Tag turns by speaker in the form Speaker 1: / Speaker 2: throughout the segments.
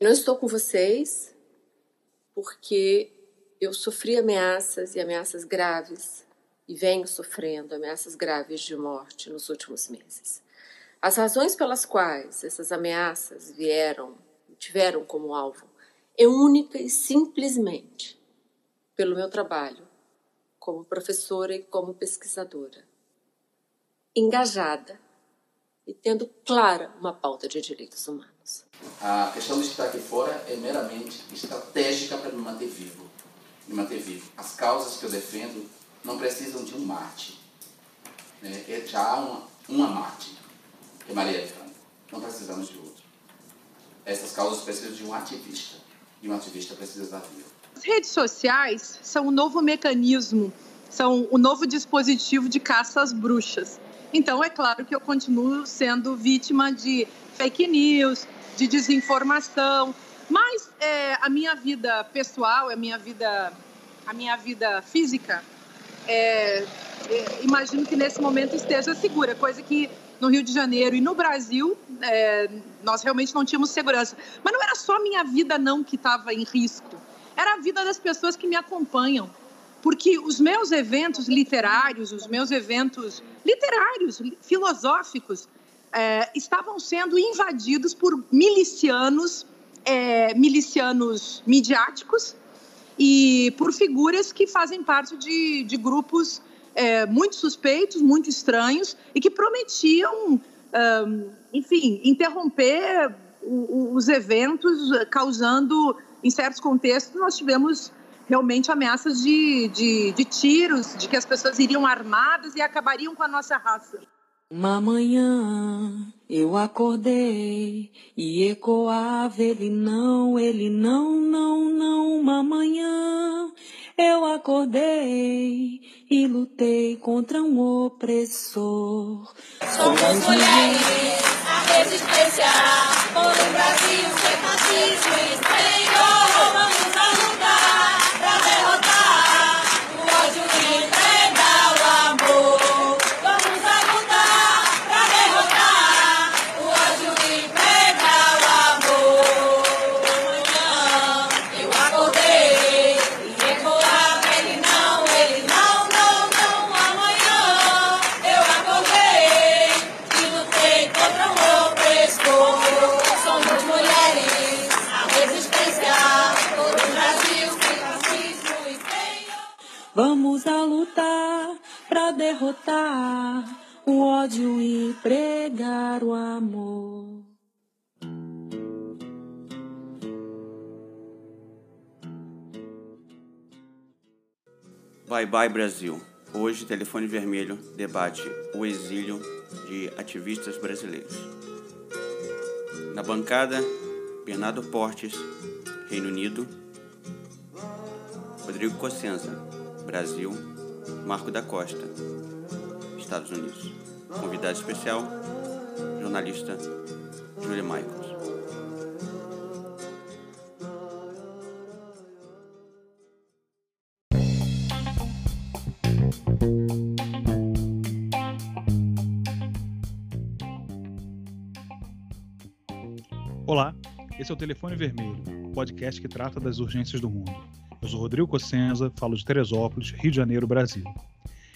Speaker 1: Não estou com vocês porque eu sofri ameaças e ameaças graves e venho sofrendo ameaças graves de morte nos últimos meses. As razões pelas quais essas ameaças vieram, tiveram como alvo, é única e simplesmente pelo meu trabalho como professora e como pesquisadora, engajada e tendo clara uma pauta de direitos humanos.
Speaker 2: A questão de estar aqui fora é meramente estratégica para me manter vivo. Me manter vivo. As causas que eu defendo não precisam de um Marte. Né? É já uma, uma Marte, que é Maria Franco. Não precisamos de outro. Essas causas precisam de um ativista. E um ativista precisa estar vivo.
Speaker 3: As redes sociais são um novo mecanismo, são o um novo dispositivo de caça às bruxas. Então, é claro que eu continuo sendo vítima de fake news, de desinformação, mas é, a minha vida pessoal, a minha vida, a minha vida física, é, é, imagino que nesse momento esteja segura, coisa que no Rio de Janeiro e no Brasil é, nós realmente não tínhamos segurança. Mas não era só a minha vida não que estava em risco, era a vida das pessoas que me acompanham porque os meus eventos literários, os meus eventos literários, filosóficos, é, estavam sendo invadidos por milicianos, é, milicianos midiáticos e por figuras que fazem parte de, de grupos é, muito suspeitos, muito estranhos e que prometiam, enfim, interromper os eventos, causando, em certos contextos, nós tivemos realmente ameaças de, de, de tiros, de que as pessoas iriam armadas e acabariam com a nossa raça.
Speaker 4: Uma manhã eu acordei e ecoava ele não, ele não, não, não. Uma manhã eu acordei e lutei contra um opressor.
Speaker 5: Somos mulheres, a resistência por um Brasil sem racismo e Senhor,
Speaker 4: derrotar o ódio e pregar o amor.
Speaker 6: Bye bye Brasil. Hoje, Telefone Vermelho debate o exílio de ativistas brasileiros. Na bancada, Bernardo Portes, Reino Unido, Rodrigo Cossenza, Brasil, Marco da Costa, Estados Unidos. Convidado especial, jornalista Julia Michaels.
Speaker 7: Olá, esse é o Telefone Vermelho, podcast que trata das urgências do mundo. Eu sou Rodrigo Cossenza, falo de Teresópolis, Rio de Janeiro, Brasil.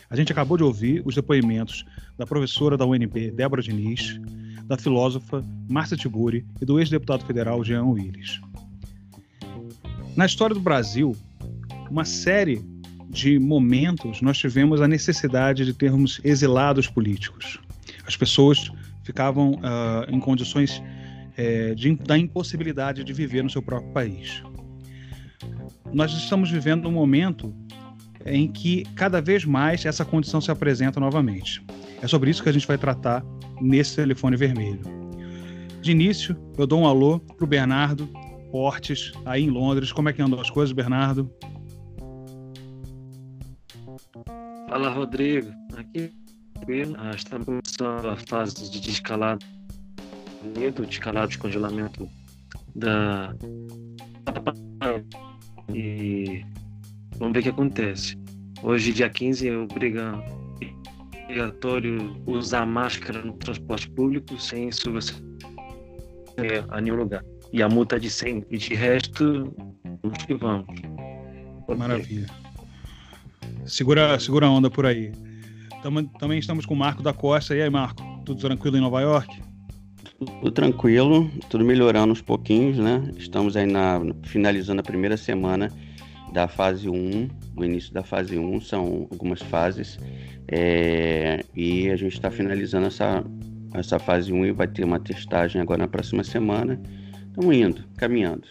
Speaker 7: A gente acabou de ouvir os depoimentos da professora da UNB, Débora Diniz, da filósofa Márcia Tiburi e do ex-deputado federal Jean Willis. Na história do Brasil, uma série de momentos nós tivemos a necessidade de termos exilados políticos. As pessoas ficavam uh, em condições uh, de, da impossibilidade de viver no seu próprio país nós estamos vivendo um momento em que cada vez mais essa condição se apresenta novamente. É sobre isso que a gente vai tratar nesse telefone vermelho. De início, eu dou um alô para o Bernardo Portes, aí em Londres. Como é que andam as coisas, Bernardo?
Speaker 8: Fala, Rodrigo. Aqui estamos começando a fase de descalado, de escalado de congelamento da e vamos ver o que acontece. Hoje, dia 15, é obrigatório usar máscara no transporte público sem subvenção a nenhum lugar. e a multa de 100. E de resto, vamos que vamos.
Speaker 7: Maravilha. Segura, segura a onda por aí. Tamo, também estamos com o Marco da Costa. E aí, Marco? Tudo tranquilo em Nova York?
Speaker 6: Tudo tranquilo, tudo melhorando uns pouquinhos, né? Estamos aí na, finalizando a primeira semana da fase 1, do início da fase 1, são algumas fases. É, e a gente está finalizando essa, essa fase 1 e vai ter uma testagem agora na próxima semana. Estamos indo, caminhando.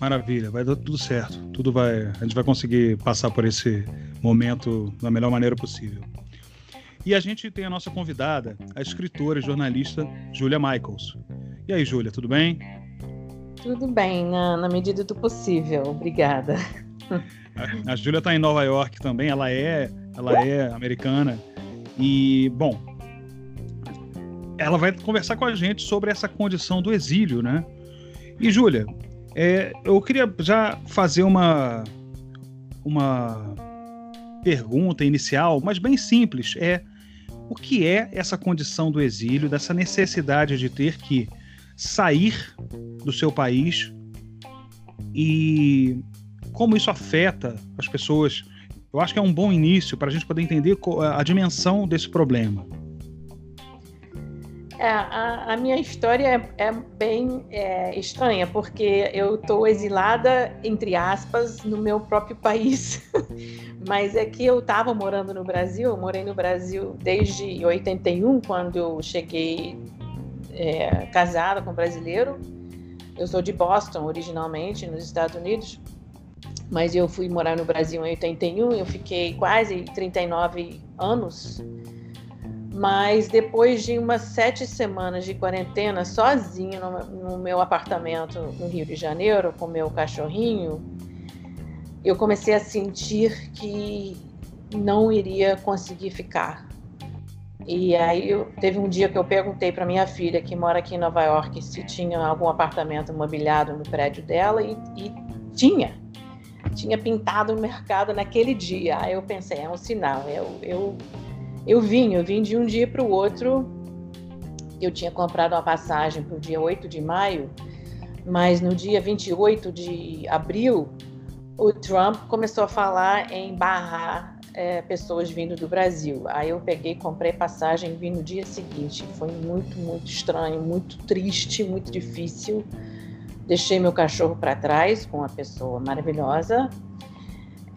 Speaker 7: Maravilha, vai dar tudo certo. Tudo vai, a gente vai conseguir passar por esse momento da melhor maneira possível. E a gente tem a nossa convidada, a escritora e jornalista Julia Michaels. E aí, Julia, tudo bem?
Speaker 9: Tudo bem, na, na medida do possível. Obrigada.
Speaker 7: A, a Júlia está em Nova York também, ela é, ela é americana. E, bom, ela vai conversar com a gente sobre essa condição do exílio, né? E, Júlia, é, eu queria já fazer uma, uma pergunta inicial, mas bem simples. É o que é essa condição do exílio, dessa necessidade de ter que sair do seu país e como isso afeta as pessoas. Eu acho que é um bom início para a gente poder entender a dimensão desse problema.
Speaker 9: É, a, a, minha história é, é bem é, estranha, porque eu estou exilada, entre aspas, no meu próprio país. Mas é que eu estava morando no Brasil, eu morei no Brasil desde 81, quando eu cheguei é, casada com um brasileiro. Eu sou de Boston, originalmente, nos Estados Unidos, mas eu fui morar no Brasil em 81, eu fiquei quase 39 anos. Mas depois de umas sete semanas de quarentena, sozinha no, no meu apartamento no Rio de Janeiro, com meu cachorrinho, eu comecei a sentir que não iria conseguir ficar. E aí eu, teve um dia que eu perguntei para minha filha, que mora aqui em Nova York, se tinha algum apartamento mobiliado no prédio dela e, e tinha. Tinha pintado no mercado naquele dia. Aí eu pensei, é um sinal. Eu, eu, eu vim, eu vim de um dia para o outro. Eu tinha comprado uma passagem para o dia 8 de maio, mas no dia 28 de abril, o Trump começou a falar em barrar é, pessoas vindo do Brasil. Aí eu peguei, comprei passagem e vim no dia seguinte. Foi muito, muito estranho, muito triste, muito difícil. Deixei meu cachorro para trás com uma pessoa maravilhosa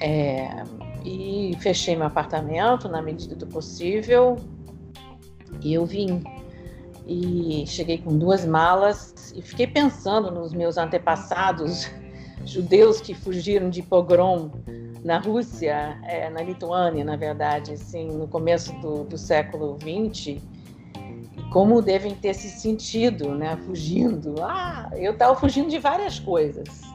Speaker 9: é, e fechei meu apartamento na medida do possível. E eu vim. E cheguei com duas malas e fiquei pensando nos meus antepassados judeus que fugiram de pogrom na Rússia, é, na Lituânia, na verdade, assim, no começo do, do século XX, como devem ter se sentido, né, fugindo. Ah, eu estava fugindo de várias coisas.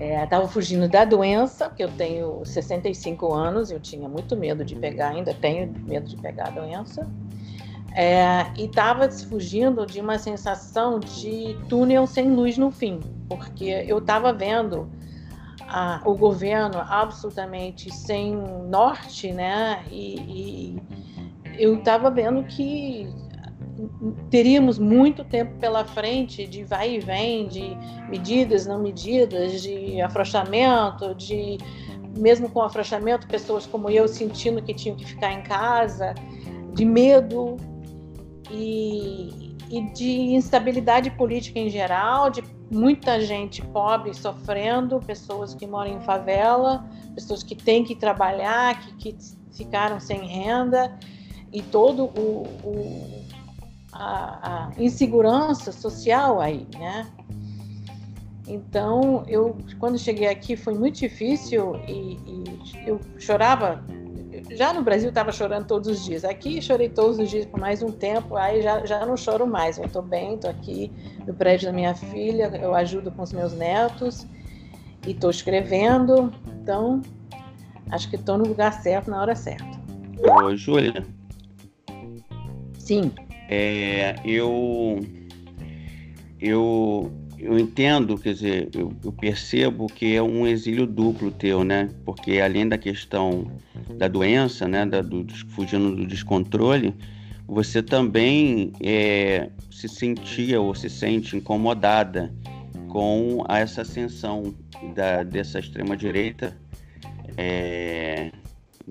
Speaker 9: Estava é, fugindo da doença, porque eu tenho 65 anos, eu tinha muito medo de pegar, ainda tenho medo de pegar a doença. É, e estava fugindo de uma sensação de túnel sem luz no fim, porque eu estava vendo a, o governo absolutamente sem norte, né? E, e eu estava vendo que teríamos muito tempo pela frente de vai e vem, de medidas, não medidas, de afrouxamento, de mesmo com afrouxamento, pessoas como eu sentindo que tinham que ficar em casa, de medo e, e de instabilidade política em geral, de muita gente pobre sofrendo, pessoas que moram em favela, pessoas que têm que trabalhar, que, que ficaram sem renda e todo o, o a, a, insegurança social aí, né? Então eu quando cheguei aqui foi muito difícil e, e eu chorava já no Brasil estava chorando todos os dias. Aqui chorei todos os dias por mais um tempo, aí já, já não choro mais. Eu estou bem, estou aqui no prédio da minha filha, eu ajudo com os meus netos e estou escrevendo. Então, acho que estou no lugar certo na hora certa.
Speaker 6: Ô, Júlia.
Speaker 9: Sim.
Speaker 6: É, eu, eu eu entendo, quer dizer, eu, eu, percebo que é um exílio duplo teu, né? Porque além da questão da doença, né, da, do, fugindo do descontrole, você também é, se sentia ou se sente incomodada com essa ascensão da, dessa extrema-direita é,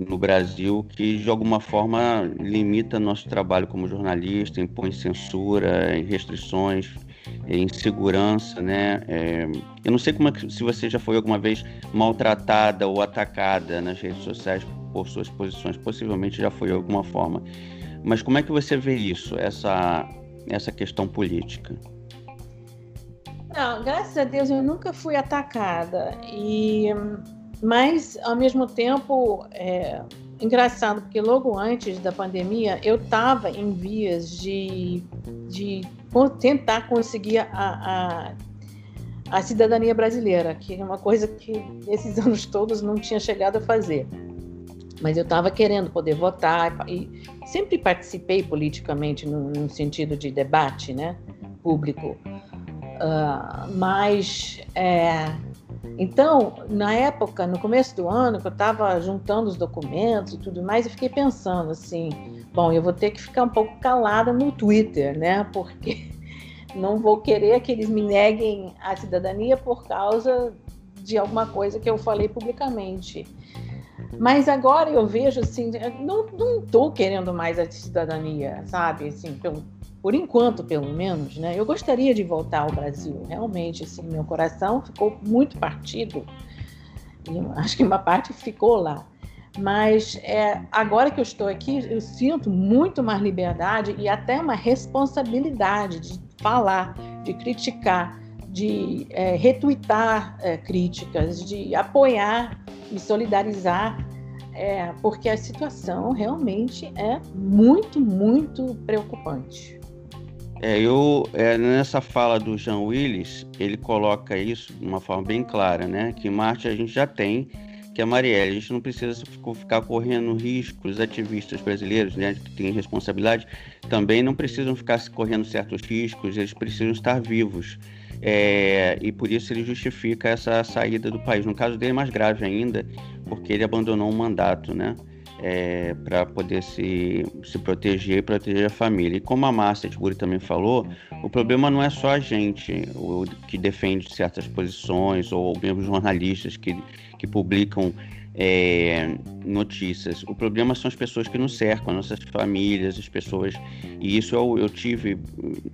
Speaker 6: no Brasil, que de alguma forma limita nosso trabalho como jornalista, impõe censura, restrições, insegurança, né? É, eu não sei como é que, se você já foi alguma vez maltratada ou atacada nas redes sociais por suas posições, possivelmente já foi de alguma forma. Mas como é que você vê isso, essa, essa questão política?
Speaker 9: Não, graças a Deus eu nunca fui atacada. E, mas, ao mesmo tempo, é engraçado, porque logo antes da pandemia eu estava em vias de, de tentar conseguir a, a, a cidadania brasileira, que é uma coisa que nesses anos todos não tinha chegado a fazer mas eu estava querendo poder votar e sempre participei politicamente no, no sentido de debate, né, público. Uh, mas é, então, na época, no começo do ano, que eu estava juntando os documentos e tudo mais, eu fiquei pensando assim, bom, eu vou ter que ficar um pouco calada no Twitter, né? Porque não vou querer que eles me neguem a cidadania por causa de alguma coisa que eu falei publicamente. Mas agora eu vejo assim, não, não querendo mais a cidadania, sabe? Assim, pelo, por enquanto, pelo menos, né? Eu gostaria de voltar ao Brasil, realmente, assim, meu coração ficou muito partido. E acho que uma parte ficou lá. Mas é, agora que eu estou aqui, eu sinto muito mais liberdade e até uma responsabilidade de falar, de criticar, de é, retweetar é, críticas, de apoiar me solidarizar, é, porque a situação realmente é muito, muito preocupante.
Speaker 6: É, eu é, nessa fala do Jean Willis, ele coloca isso de uma forma bem clara, né? Que Marte a gente já tem, que a Marielle, a gente não precisa ficar correndo riscos, os ativistas brasileiros, né, que têm responsabilidade, também não precisam ficar correndo certos riscos, eles precisam estar vivos. É, e por isso ele justifica essa saída do país. No caso dele, é mais grave ainda, porque ele abandonou um mandato, né? É, para poder se, se proteger e proteger a família. E como a Márcia Tiburi também falou, o problema não é só a gente o, que defende certas posições ou mesmo jornalistas que, que publicam é, notícias. O problema são as pessoas que nos cercam, nossas famílias, as pessoas. E isso eu, eu tive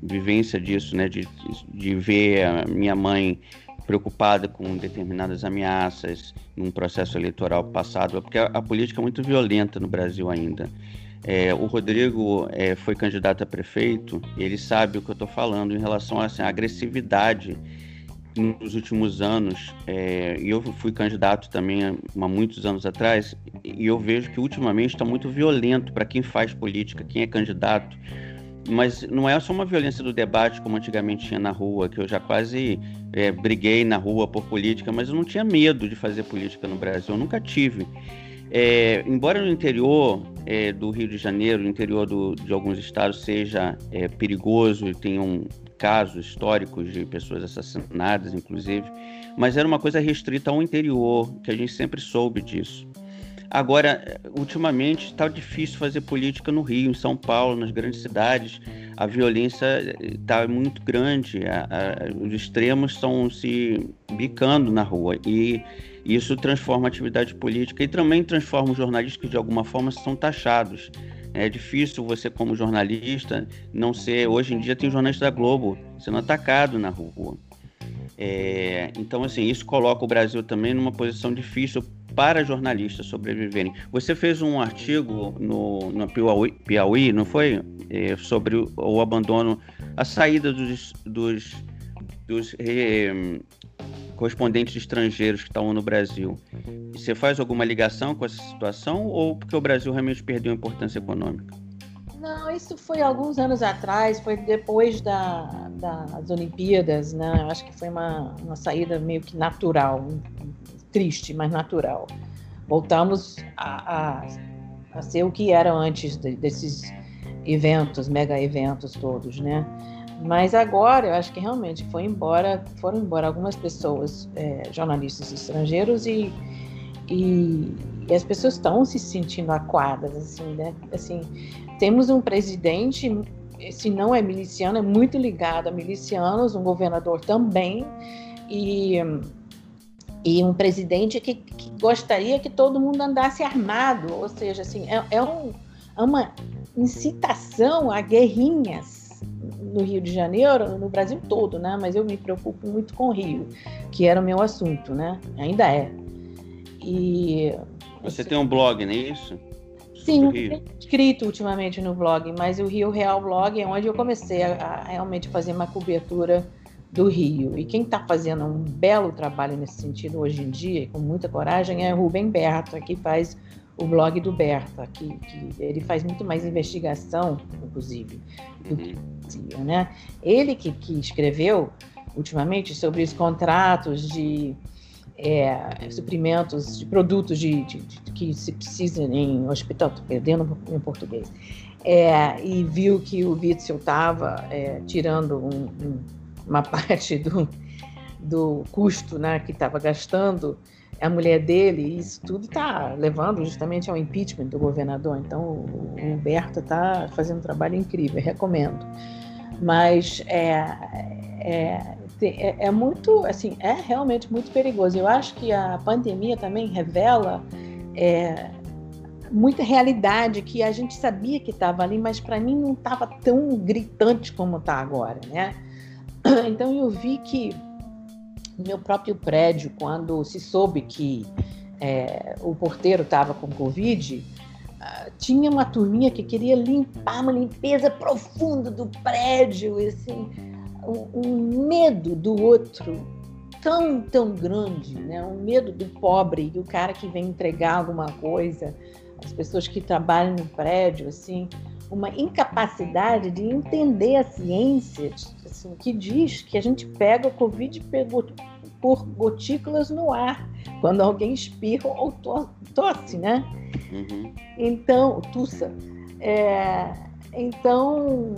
Speaker 6: vivência disso, né? De, de ver a minha mãe preocupada com determinadas ameaças num processo eleitoral passado, porque a, a política é muito violenta no Brasil ainda. É, o Rodrigo é, foi candidato a prefeito, ele sabe o que eu estou falando em relação assim, à agressividade nos últimos anos, é, e eu fui candidato também há muitos anos atrás, e eu vejo que ultimamente está muito violento para quem faz política, quem é candidato. Mas não é só uma violência do debate como antigamente tinha na rua, que eu já quase é, briguei na rua por política, mas eu não tinha medo de fazer política no Brasil, eu nunca tive. É, embora no interior é, do Rio de Janeiro, no interior do, de alguns estados, seja é, perigoso e tenham casos históricos de pessoas assassinadas, inclusive, mas era uma coisa restrita ao interior, que a gente sempre soube disso. Agora, ultimamente, está difícil fazer política no Rio, em São Paulo, nas grandes cidades. A violência está muito grande, a, a, os extremos estão se bicando na rua. E isso transforma a atividade política e também transforma os jornalistas que, de alguma forma, são taxados. É difícil você, como jornalista, não ser. Hoje em dia tem jornalista da Globo sendo atacado na rua. É, então, assim, isso coloca o Brasil também numa posição difícil para jornalistas sobreviverem. Você fez um artigo no, no Piauí, Piauí não foi? É, sobre o, o, abandono, a saída dos, dos, dos correspondentes estrangeiros que estão no Brasil. Você faz alguma ligação com essa situação ou porque o Brasil realmente perdeu importância econômica?
Speaker 9: Não, isso foi alguns anos atrás, foi depois da, das Olimpíadas, né? Eu acho que foi uma, uma saída meio que natural, triste, mas natural. Voltamos a, a, a ser o que era antes de, desses eventos, mega eventos todos, né? Mas agora eu acho que realmente foi embora, foram embora algumas pessoas, é, jornalistas estrangeiros, e, E, e as pessoas estão se sentindo aquadas, assim, né? Assim, temos um presidente, se não é miliciano, é muito ligado a milicianos, um governador também, e, e um presidente que, que gostaria que todo mundo andasse armado, ou seja, assim, é, é, um, é uma incitação a guerrinhas no Rio de Janeiro, no Brasil todo, né? Mas eu me preocupo muito com o Rio, que era o meu assunto, né? Ainda é. E
Speaker 6: você tem um blog, não é isso?
Speaker 9: Sim, escrito ultimamente no blog, mas o Rio Real Blog é onde eu comecei a, a realmente fazer uma cobertura do Rio. E quem está fazendo um belo trabalho nesse sentido hoje em dia, com muita coragem, é Rubem Berta, que faz o blog do Berta, que, que ele faz muito mais investigação, inclusive, do que fazia, né? Ele que, que escreveu ultimamente sobre os contratos de é, suprimentos de produtos de, de, de, que se precisa em hospital, estou perdendo em português, é, e viu que o Witzel estava é, tirando um, um, uma parte do, do custo né, que estava gastando a mulher dele, e isso tudo está levando justamente ao impeachment do governador. Então, o Humberto está fazendo um trabalho incrível, recomendo. Mas é, é, é, é, muito, assim, é realmente muito perigoso. Eu acho que a pandemia também revela é, muita realidade que a gente sabia que estava ali, mas para mim não estava tão gritante como está agora, né? Então eu vi que meu próprio prédio, quando se soube que é, o porteiro estava com Covid, uh, tinha uma turminha que queria limpar uma limpeza profunda do prédio, assim, um, um medo do outro tão, tão grande, né? um medo do pobre, do cara que vem entregar alguma coisa, as pessoas que trabalham no prédio, assim, uma incapacidade de entender a ciência assim, que diz que a gente pega o Covid por gotículas no ar, quando alguém espirra ou tosse, né? Uhum. Então, tussa. É, então,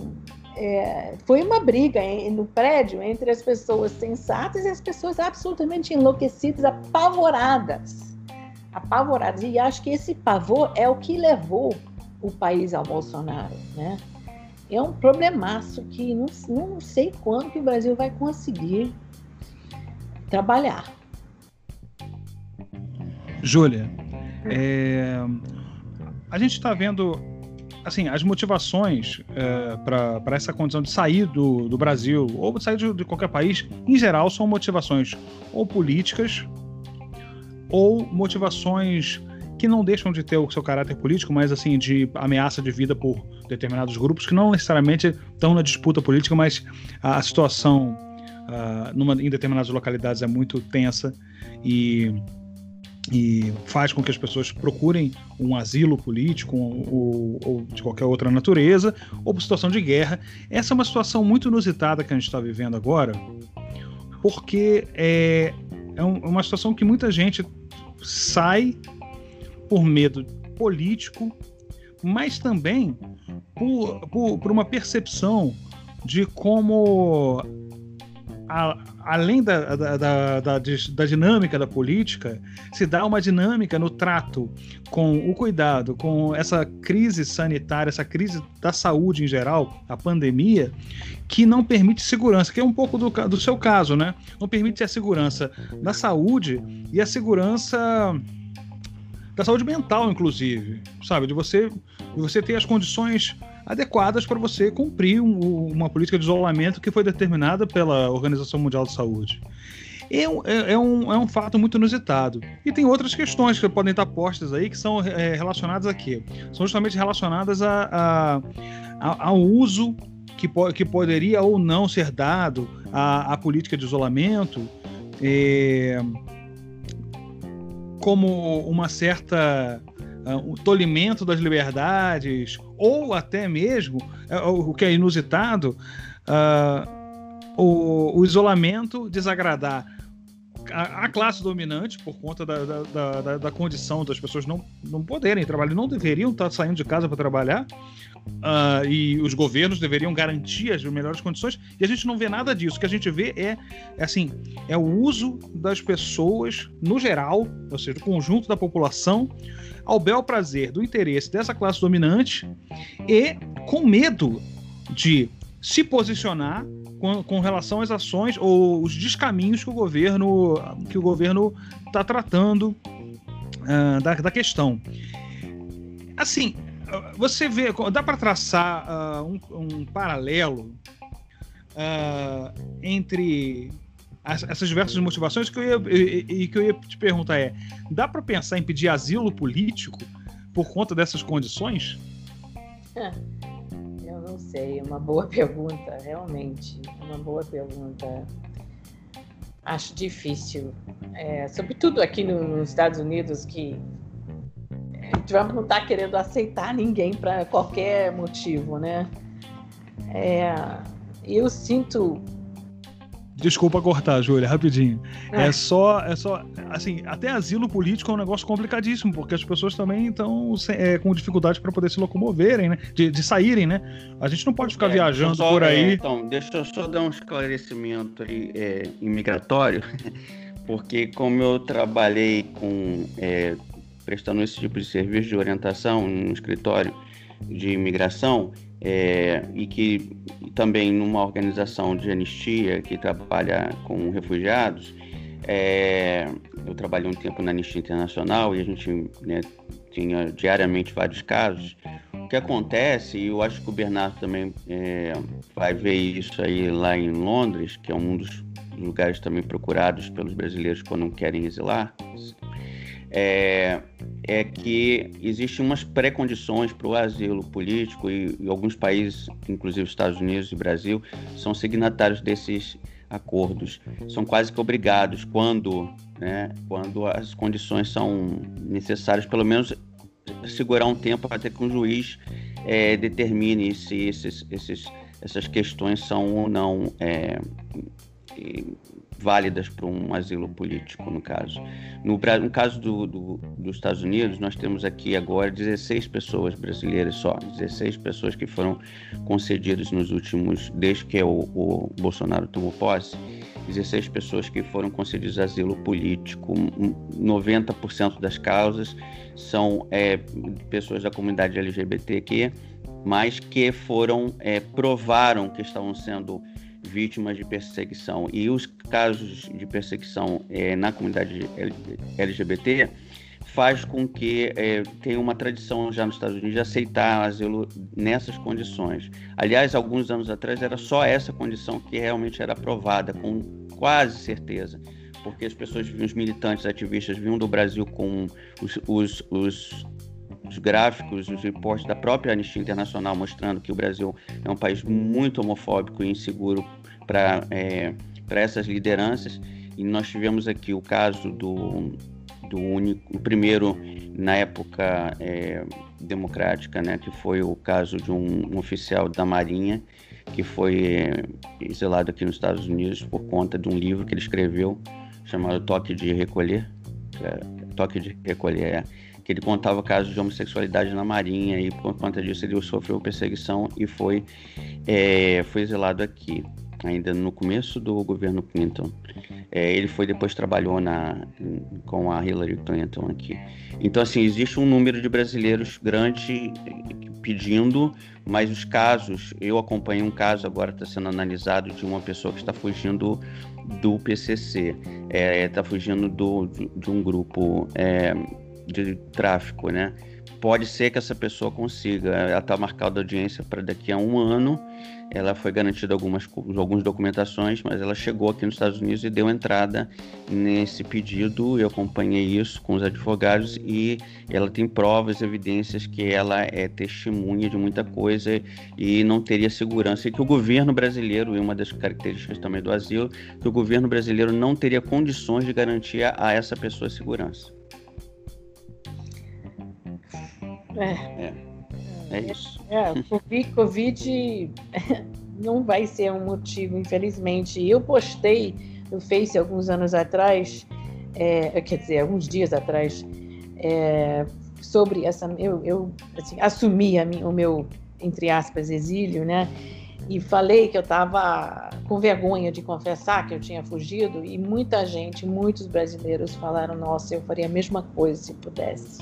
Speaker 9: é, foi uma briga no prédio entre as pessoas sensatas e as pessoas absolutamente enlouquecidas, apavoradas. Apavoradas. E acho que esse pavor é o que levou o país ao Bolsonaro, né? É um problemaço que não, não sei quando que o Brasil vai conseguir trabalhar.
Speaker 7: Júlia, é, a gente está vendo assim, as motivações é, para essa condição de sair do, do Brasil ou sair de, de, qualquer país, em geral, são motivações ou políticas ou motivações que não deixam de ter o seu caráter político, mas assim, de ameaça de vida por determinados grupos que não necessariamente estão na disputa política, mas a, situação uh, numa, em determinadas localidades é muito tensa e e faz com que as pessoas procurem um asilo político ou, ou, de qualquer outra natureza, ou por situação de guerra. Essa é uma situação muito inusitada que a gente está vivendo agora, porque é, é, é uma situação que muita gente sai por medo político, mas também por, por, por uma percepção de como a, além da, da, da, da, da dinâmica da política, se dá uma dinâmica no trato com o cuidado, com essa crise sanitária, essa crise da saúde em geral, a pandemia, que não permite segurança, que é um pouco do, do seu caso, né? Não permite a segurança da saúde e a segurança da saúde mental, inclusive, sabe? De você, de você ter as condições adequadas para você cumprir um, uma política de isolamento que foi determinada pela Organização Mundial de Saúde. É um, é, é, um, é um fato muito inusitado. E tem outras questões que podem estar postas aí que são é, relacionadas a quê? São justamente relacionadas a, a, a, ao uso que, po que poderia ou não ser dado à, à política de isolamento é, como uma certa uh, o tolimento das liberdades, ou até mesmo, uh, o que é inusitado, uh, o, o, isolamento desagradar a, classe dominante, por conta da, da, da, da, condição das pessoas não, não poderem trabalhar, não deveriam estar saindo de casa para trabalhar, uh, e os governos deveriam garantir as melhores condições, e a gente não vê nada disso. O que a gente vê é, é assim, é o uso das pessoas no geral, ou seja, do conjunto da população, ao bel prazer do interesse dessa classe dominante e com medo de se posicionar com, com, relação às ações ou os descaminhos que o governo que o governo está tratando uh, da, da questão. Assim, você vê, dá para traçar uh, um, um, paralelo uh, entre as, essas diversas motivações que eu ia, e, e que eu ia te perguntar é, dá para pensar em pedir asilo político por conta dessas condições?
Speaker 9: É, sei, é uma boa pergunta, realmente, uma boa pergunta. Acho difícil, é, sobretudo aqui no, nos Estados Unidos que Trump não está querendo aceitar ninguém para qualquer motivo, né? É, eu sinto.
Speaker 7: Desculpa cortar, Júlia, rapidinho. É. é. só, é só, assim, até asilo político é um negócio complicadíssimo, porque as pessoas também estão é, com dificuldade para poder se locomoverem, né? De, de, saírem, né? A gente não pode ficar é, viajando só, por aí.
Speaker 6: É, então, deixa eu só dar um esclarecimento aí, é, imigratório, porque como eu trabalhei com prestando esse tipo de serviço de orientação no escritório de imigração é, e que também numa organização de anistia que trabalha com refugiados. É, eu trabalhei um tempo na Anistia Internacional e a gente né, tinha diariamente vários casos. O que acontece, e eu acho que o Bernardo também é, vai ver isso aí lá em Londres, que é um dos lugares também procurados pelos brasileiros quando querem exilar, é, é que existem umas pré-condições para o asilo político e, e, alguns países, inclusive Estados Unidos e Brasil, são signatários desses acordos. São quase que obrigados quando, né, quando as condições são necessárias, pelo menos segurar um tempo até que um juiz é, determine se esses, esses, essas questões são ou não é, válidas para um asilo político, no caso. No, no caso do, do, dos Estados Unidos, nós temos aqui agora 16 pessoas brasileiras só, 16 pessoas que foram concedidas nos últimos, desde que o, o Bolsonaro tomou posse, 16 pessoas que foram concedidas asilo político. 90% das causas são é, pessoas da comunidade LGBTQ, mas que foram, é, provaram que estavam sendo vítimas de perseguição. E os casos de perseguição é, na comunidade LGBT faz com que é, tenha uma tradição já nos Estados Unidos de aceitar asilo nessas condições. Aliás, alguns anos atrás era só essa condição que realmente era aprovada, com quase certeza, porque as pessoas, os militantes ativistas vinham do Brasil com os, os, os os gráficos, os reportes da própria Anistia Internacional mostrando que o Brasil é um país muito homofóbico e inseguro para é, essas lideranças. E nós tivemos aqui o caso do, do único, o primeiro na época é, democrática, né, que foi o caso de um, oficial da Marinha que foi é, exilado aqui nos Estados Unidos por conta de um livro que ele escreveu chamado Toque de Recolher. É, Toque de Recolher, é que ele contava casos de homossexualidade na Marinha e por conta disso ele sofreu perseguição e foi, é, foi exilado aqui, ainda no começo do governo Clinton. É, ele foi depois trabalhou na, com a Hillary Clinton aqui. Então, assim, existe um número de brasileiros grande pedindo, mas os casos, eu acompanhei um caso agora está sendo analisado de uma pessoa que está fugindo do PCC, está é, tá fugindo do, de, um grupo é, de tráfico, né? Pode ser que essa pessoa consiga. Ela está marcada audiência para daqui a um ano. Ela foi garantida algumas, algumas documentações, mas ela chegou aqui nos Estados Unidos e deu entrada nesse pedido. Eu acompanhei isso com os advogados e ela tem provas, evidências que ela é testemunha de muita coisa e não teria segurança. E que o governo brasileiro, e uma das características também do asilo, que o governo brasileiro não teria condições de garantir a essa pessoa segurança.
Speaker 9: É. É, é isso. É, Covid, Covid não vai ser um motivo, infelizmente. Eu postei no Face alguns anos atrás, é, quer dizer, alguns dias atrás, é, sobre essa. Eu, eu assim, assumi o meu, entre aspas, exílio, né? E falei que eu estava com vergonha de confessar que eu tinha fugido, e muita gente, muitos brasileiros falaram: Nossa, eu faria a mesma coisa se pudesse.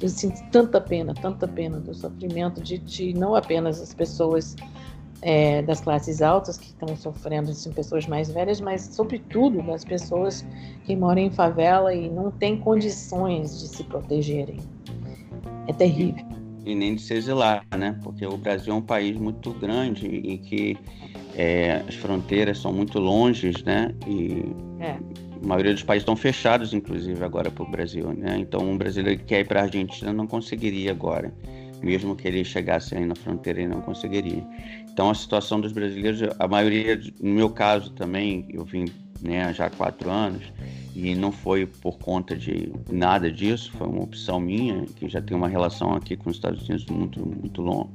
Speaker 9: Eu sinto tanta pena, tanta pena do sofrimento de, de não apenas as pessoas é, das classes altas que estão sofrendo, assim, pessoas mais velhas, mas sobretudo das pessoas que moram em favela e não têm condições de se protegerem. É terrível.
Speaker 6: E, e nem de se exilar, né? Porque o Brasil é um país muito grande e que é, as fronteiras são muito longes, né? E é. A maioria dos países estão fechados, inclusive, agora para o Brasil, né? Então, um brasileiro que quer ir para a Argentina não conseguiria agora mesmo que ele chegasse aí na fronteira, ele não conseguiria. Então, a situação dos brasileiros, a maioria, no meu caso também, eu vim né, já há quatro anos, e não foi por conta de nada disso, foi uma opção minha, que já tem uma relação aqui com os Estados Unidos muito, muito longa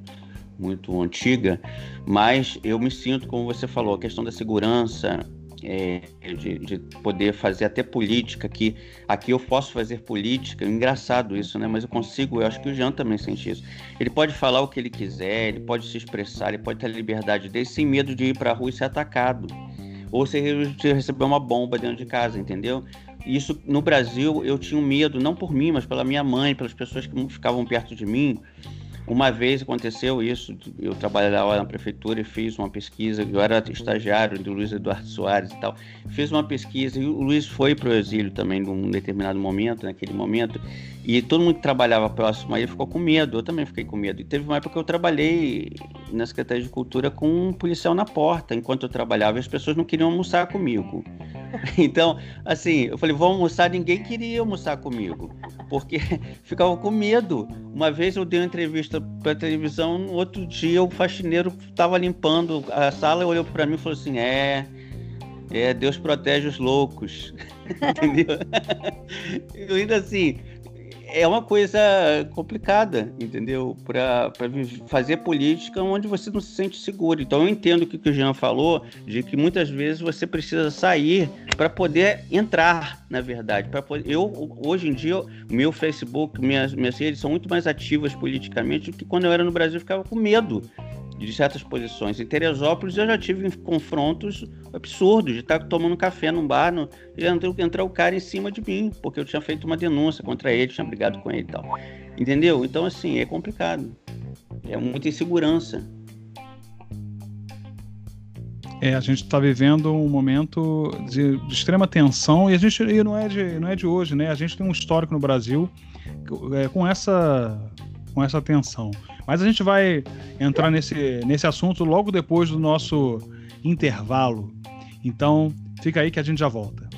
Speaker 6: muito antiga, mas eu me sinto, como você falou, a questão da segurança, é, de, de, poder fazer até política, que aqui eu posso fazer política, engraçado isso, né? Mas eu consigo, eu acho que o Jean também sente isso. Ele pode falar o que ele quiser, ele pode se expressar, ele pode ter a liberdade dele sem medo de ir para a rua e ser atacado. Ou se receber uma bomba dentro de casa, entendeu? Isso no Brasil eu tinha um medo, não por mim, mas pela minha mãe, pelas pessoas que ficavam perto de mim, uma vez aconteceu isso, eu trabalhava na prefeitura e fiz uma pesquisa, eu era estagiário do Luiz Eduardo Soares e tal, fiz uma pesquisa e o Luiz foi para o exílio também num determinado momento, naquele momento, e todo mundo que trabalhava próximo aí ficou com medo, eu também fiquei com medo. E teve uma época que eu trabalhei na Secretaria de Cultura com um policial na porta, enquanto eu trabalhava, e as pessoas não queriam almoçar comigo. Então, assim, eu falei, vou almoçar, ninguém queria almoçar comigo, porque ficava com medo. Uma vez eu dei uma entrevista para televisão, no outro dia o faxineiro estava limpando a sala e olhou para mim e falou assim: é. É, Deus protege os loucos. Entendeu? eu ainda assim, é uma coisa complicada, entendeu? Para fazer política onde você não se sente seguro. Então eu entendo o que o Jean falou, de que muitas vezes você precisa sair para poder entrar, na verdade. Para. Eu, hoje em dia, meu Facebook, minhas, minhas redes são muito mais ativas politicamente do que quando eu era no Brasil, eu ficava com medo de certas posições. Em Teresópolis eu já tive confrontos absurdos de estar tomando café num bar no, e entrar, entrar o cara em cima de mim, porque eu tinha feito uma denúncia contra ele, tinha brigado com ele e tal. Entendeu? Então, assim, é complicado. É muita insegurança.
Speaker 10: É, a gente está vivendo um momento de, de, extrema tensão e a gente e não é de não é de hoje, né? A gente tem um histórico no Brasil é, com essa com essa tensão. Mas a gente vai entrar nesse, nesse assunto logo depois do nosso intervalo. Então, fica aí que a gente já volta.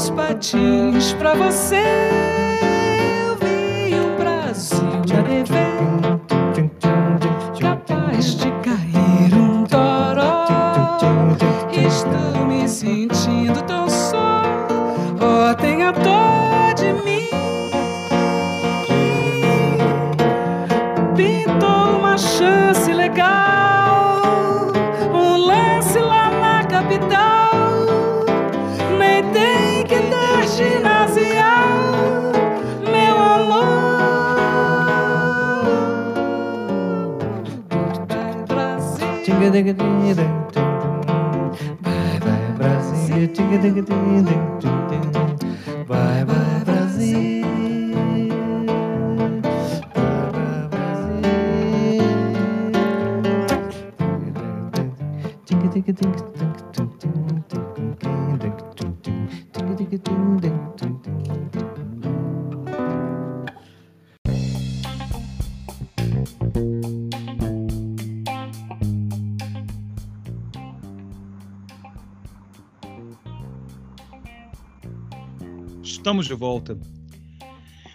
Speaker 11: meus patins pra você. Eu vi um Brasil
Speaker 10: de adevento,
Speaker 11: capaz de
Speaker 10: cair um toró.
Speaker 11: Estou
Speaker 10: me sentindo tão só, oh, tenha a dó de mim.
Speaker 11: Vai, vai, Brasil.
Speaker 7: Estamos de volta.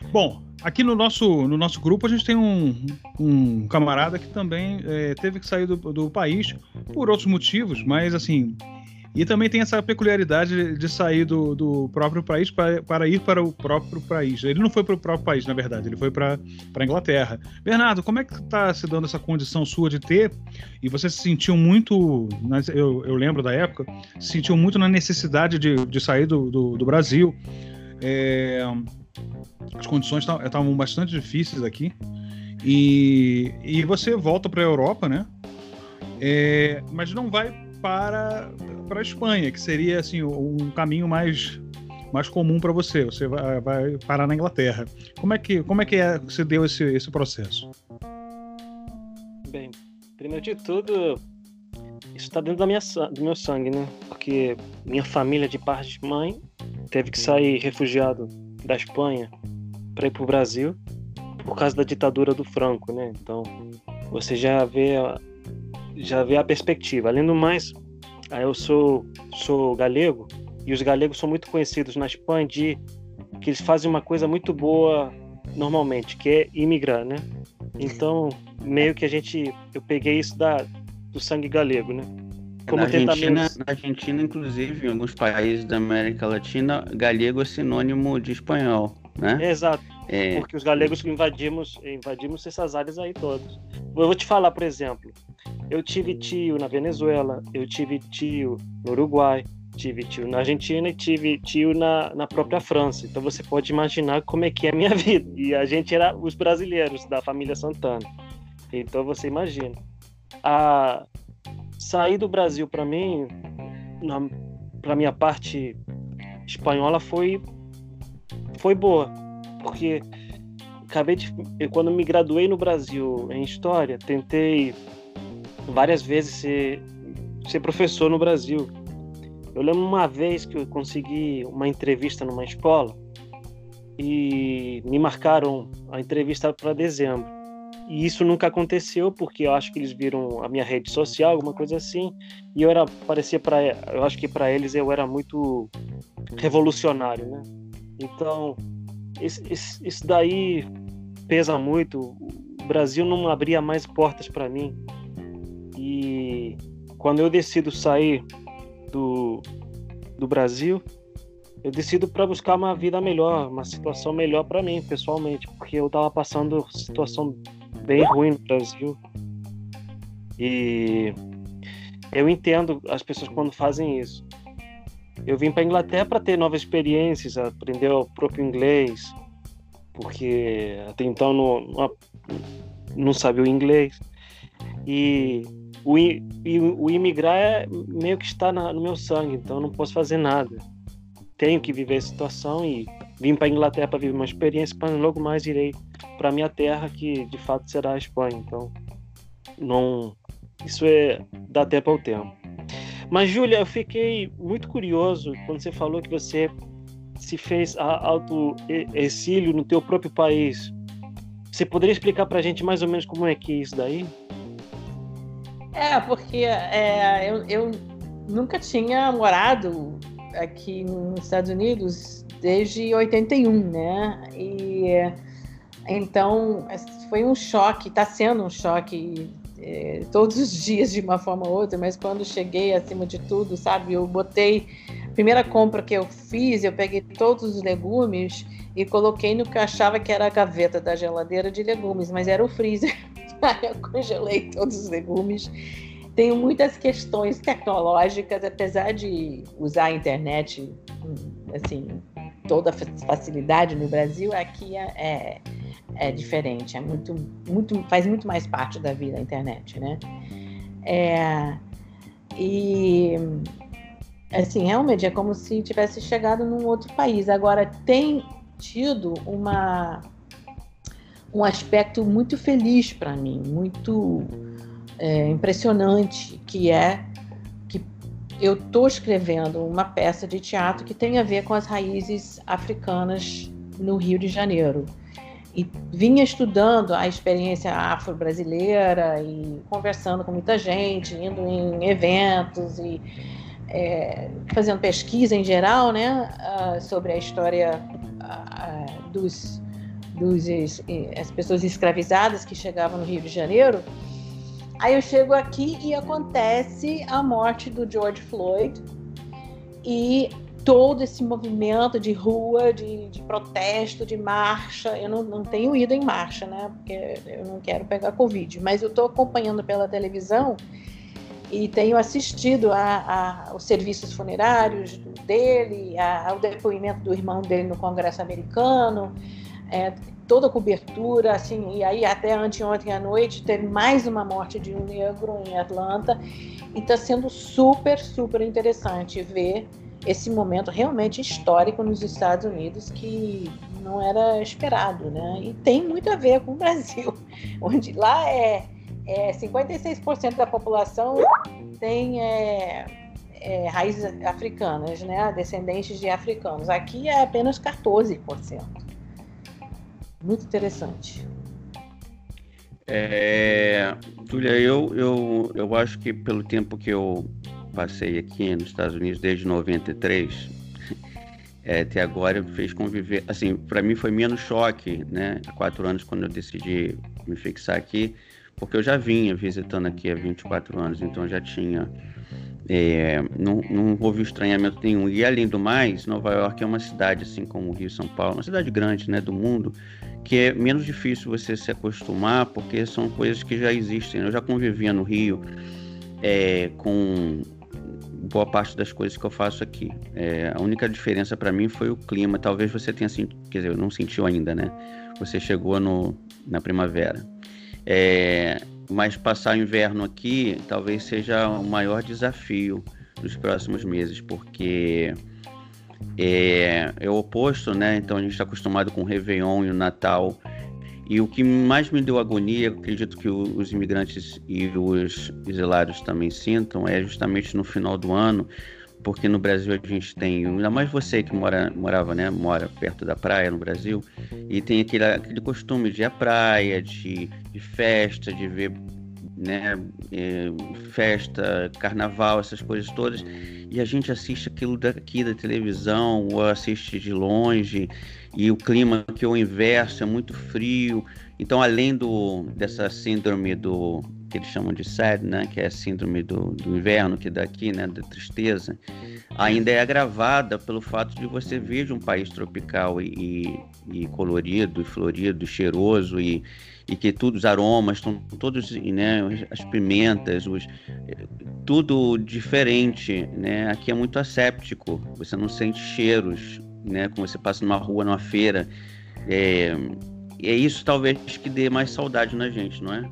Speaker 7: Bom, aqui no nosso, no nosso grupo a gente tem um, um camarada que também é, teve que sair do, do país por outros motivos, mas assim. E também tem essa peculiaridade de sair do, do próprio país para, para ir para o próprio país. Ele não foi para o próprio país, na verdade, ele foi para a Inglaterra. Bernardo, como é que está se dando essa condição sua de ter? E você se sentiu muito, eu, eu lembro da época, se sentiu muito na necessidade de, de sair do, do, do Brasil. É, as condições estavam bastante difíceis aqui. E, e você volta para a Europa, né? É, mas não vai para, para a Espanha, que seria assim um caminho mais, mais comum para você. Você vai, vai, parar na Inglaterra. Como é que como é que é, você deu esse, esse processo?
Speaker 8: Bem, primeiro de tudo, isso está dentro da minha, do meu sangue, né? Porque minha família de parte de mãe teve que sair refugiado da Espanha para ir para o Brasil por causa da ditadura do Franco, né? Então você já vê já vê a perspectiva. Além do mais, eu sou sou galego e os galegos são muito conhecidos na Espanha de que eles fazem uma coisa muito boa normalmente, que é imigrar, né? Então meio que a gente eu peguei isso da do sangue galego, né?
Speaker 6: Como na, Argentina, na Argentina, inclusive, em alguns países da América Latina, galego é sinônimo de espanhol, né?
Speaker 8: É, exato. É... Porque os galegos invadimos, invadimos essas áreas aí todas. Eu vou te falar, por exemplo, eu tive tio na Venezuela, eu tive tio no Uruguai, tive tio na Argentina e tive tio na, na própria França. Então você pode imaginar como é que é a minha vida. E a gente era os brasileiros da família Santana. Então você imagina. A, sair do Brasil para mim, para minha parte espanhola foi foi boa, porque acabei de quando me graduei no Brasil em história, tentei várias vezes ser ser professor no Brasil. Eu lembro uma vez que eu consegui uma entrevista numa escola e me marcaram a entrevista para dezembro. E isso nunca aconteceu porque eu acho que eles viram a minha rede social, alguma coisa assim, e eu era parecia para eu acho que para eles eu era muito revolucionário, né? Então, isso daí pesa muito. O Brasil não abria mais portas para mim. E quando eu decido sair do, do Brasil, eu decido para buscar uma vida melhor, uma situação melhor para mim, pessoalmente, porque eu estava passando situação bem ruim no Brasil. E eu entendo as pessoas quando fazem isso. Eu vim para Inglaterra para ter novas experiências, aprender o próprio inglês, porque até então não, não, sabia o inglês. E o, e o imigrar é, meio que está na, no meu sangue, então não posso fazer nada. Tenho que viver a situação e vim para Inglaterra para viver uma experiência, mas logo mais irei para minha terra, que de fato será a Espanha. Então, não, isso é dá tempo ao tempo. Mas Júlia, eu fiquei muito curioso quando você falou que você se fez auto exílio no teu próprio país. Você poderia explicar para a gente mais ou menos como é que é isso daí?
Speaker 9: É, porque é, eu, eu nunca tinha morado aqui nos Estados Unidos desde 81, né? E então, foi um choque, está sendo um choque é, todos os dias de uma forma ou outra, mas quando cheguei, acima de tudo, sabe, eu botei. A primeira compra que eu fiz, eu peguei todos os legumes e coloquei no que eu achava que era a gaveta da geladeira de legumes, mas era o freezer. Aí eu congelei todos os legumes. Tenho muitas questões tecnológicas, apesar de usar a internet, assim, toda facilidade no Brasil, aqui é, é é diferente, é muito, muito, faz muito mais parte da vida a internet, né? É, e assim, realmente é como se tivesse chegado num outro país. Agora tem tido uma um aspecto muito feliz para mim, muito é, impressionante, que é eu estou escrevendo uma peça de teatro que tem a ver com as raízes africanas no Rio de Janeiro. E vinha estudando a experiência afro-brasileira e conversando com muita gente, indo em eventos e é, fazendo pesquisa em geral, né, uh, sobre a história uh, dos, dos as pessoas escravizadas que chegavam no Rio de Janeiro. Aí eu chego aqui e acontece a morte do George Floyd e todo esse movimento de rua, de, de protesto, de marcha. Eu não, não, tenho ido em marcha, né? Porque eu não quero pegar Covid, mas eu estou acompanhando pela televisão e tenho assistido a, a, aos serviços funerários dele, a, ao depoimento do irmão dele no Congresso americano, é, toda cobertura, assim, e aí até anteontem à noite teve mais uma morte de um negro em Atlanta, e está sendo super, super interessante ver esse momento realmente histórico nos Estados Unidos que não era esperado, né? E tem muito a ver com o Brasil, onde lá é é, 56% da população tem é, é, raízes africanas, né? descendentes de africanos. Aqui é apenas 14%. Muito interessante.
Speaker 6: É, Julia, eu, eu, eu acho que pelo tempo que eu passei aqui nos Estados Unidos desde 93, é, até agora fez conviver. Assim, para mim foi menos choque, né? Há quatro anos quando eu decidi me fixar aqui, porque eu já vinha visitando aqui há 24 anos, então já tinha. É, não, não houve estranhamento nenhum. E além do mais, Nova York é uma cidade, assim como o Rio São Paulo, uma cidade grande né, do mundo, que é menos difícil você se acostumar, porque são coisas que já existem. Eu já convivia no Rio é, com boa parte das coisas que eu faço aqui. É, a única diferença para mim foi o clima. Talvez você tenha sentido, quer dizer, não sentiu ainda, né? Você chegou no, na primavera. É, mas passar inverno aqui talvez seja o maior desafio dos próximos meses, porque é, é o oposto, né? Então a gente está acostumado com o Réveillon e o Natal. E o que mais me deu agonia, acredito que os imigrantes e os exilados também sintam, é justamente no final do ano, porque no Brasil a gente tem, ainda mais você que mora, morava, né, mora perto da praia no Brasil, e tem aquele, aquele costume de ir à praia, de, de festa, de ver né, é, festa, carnaval, essas coisas todas, e a gente assiste aquilo daqui da televisão, ou assiste de longe, e o clima que é o inverso é muito frio. Então, além do, dessa síndrome do que eles chamam de SAD, né, que é a síndrome do, do inverno, que daqui, né, da tristeza, ainda é agravada pelo fato de você vir de um país tropical e, e colorido, e florido, cheiroso, e, e que todos os aromas estão todos, né, as pimentas, os, tudo diferente, né, aqui é muito asséptico, você não sente cheiros, né, como você passa numa rua, numa feira, é, é isso talvez que dê mais saudade na gente, não é?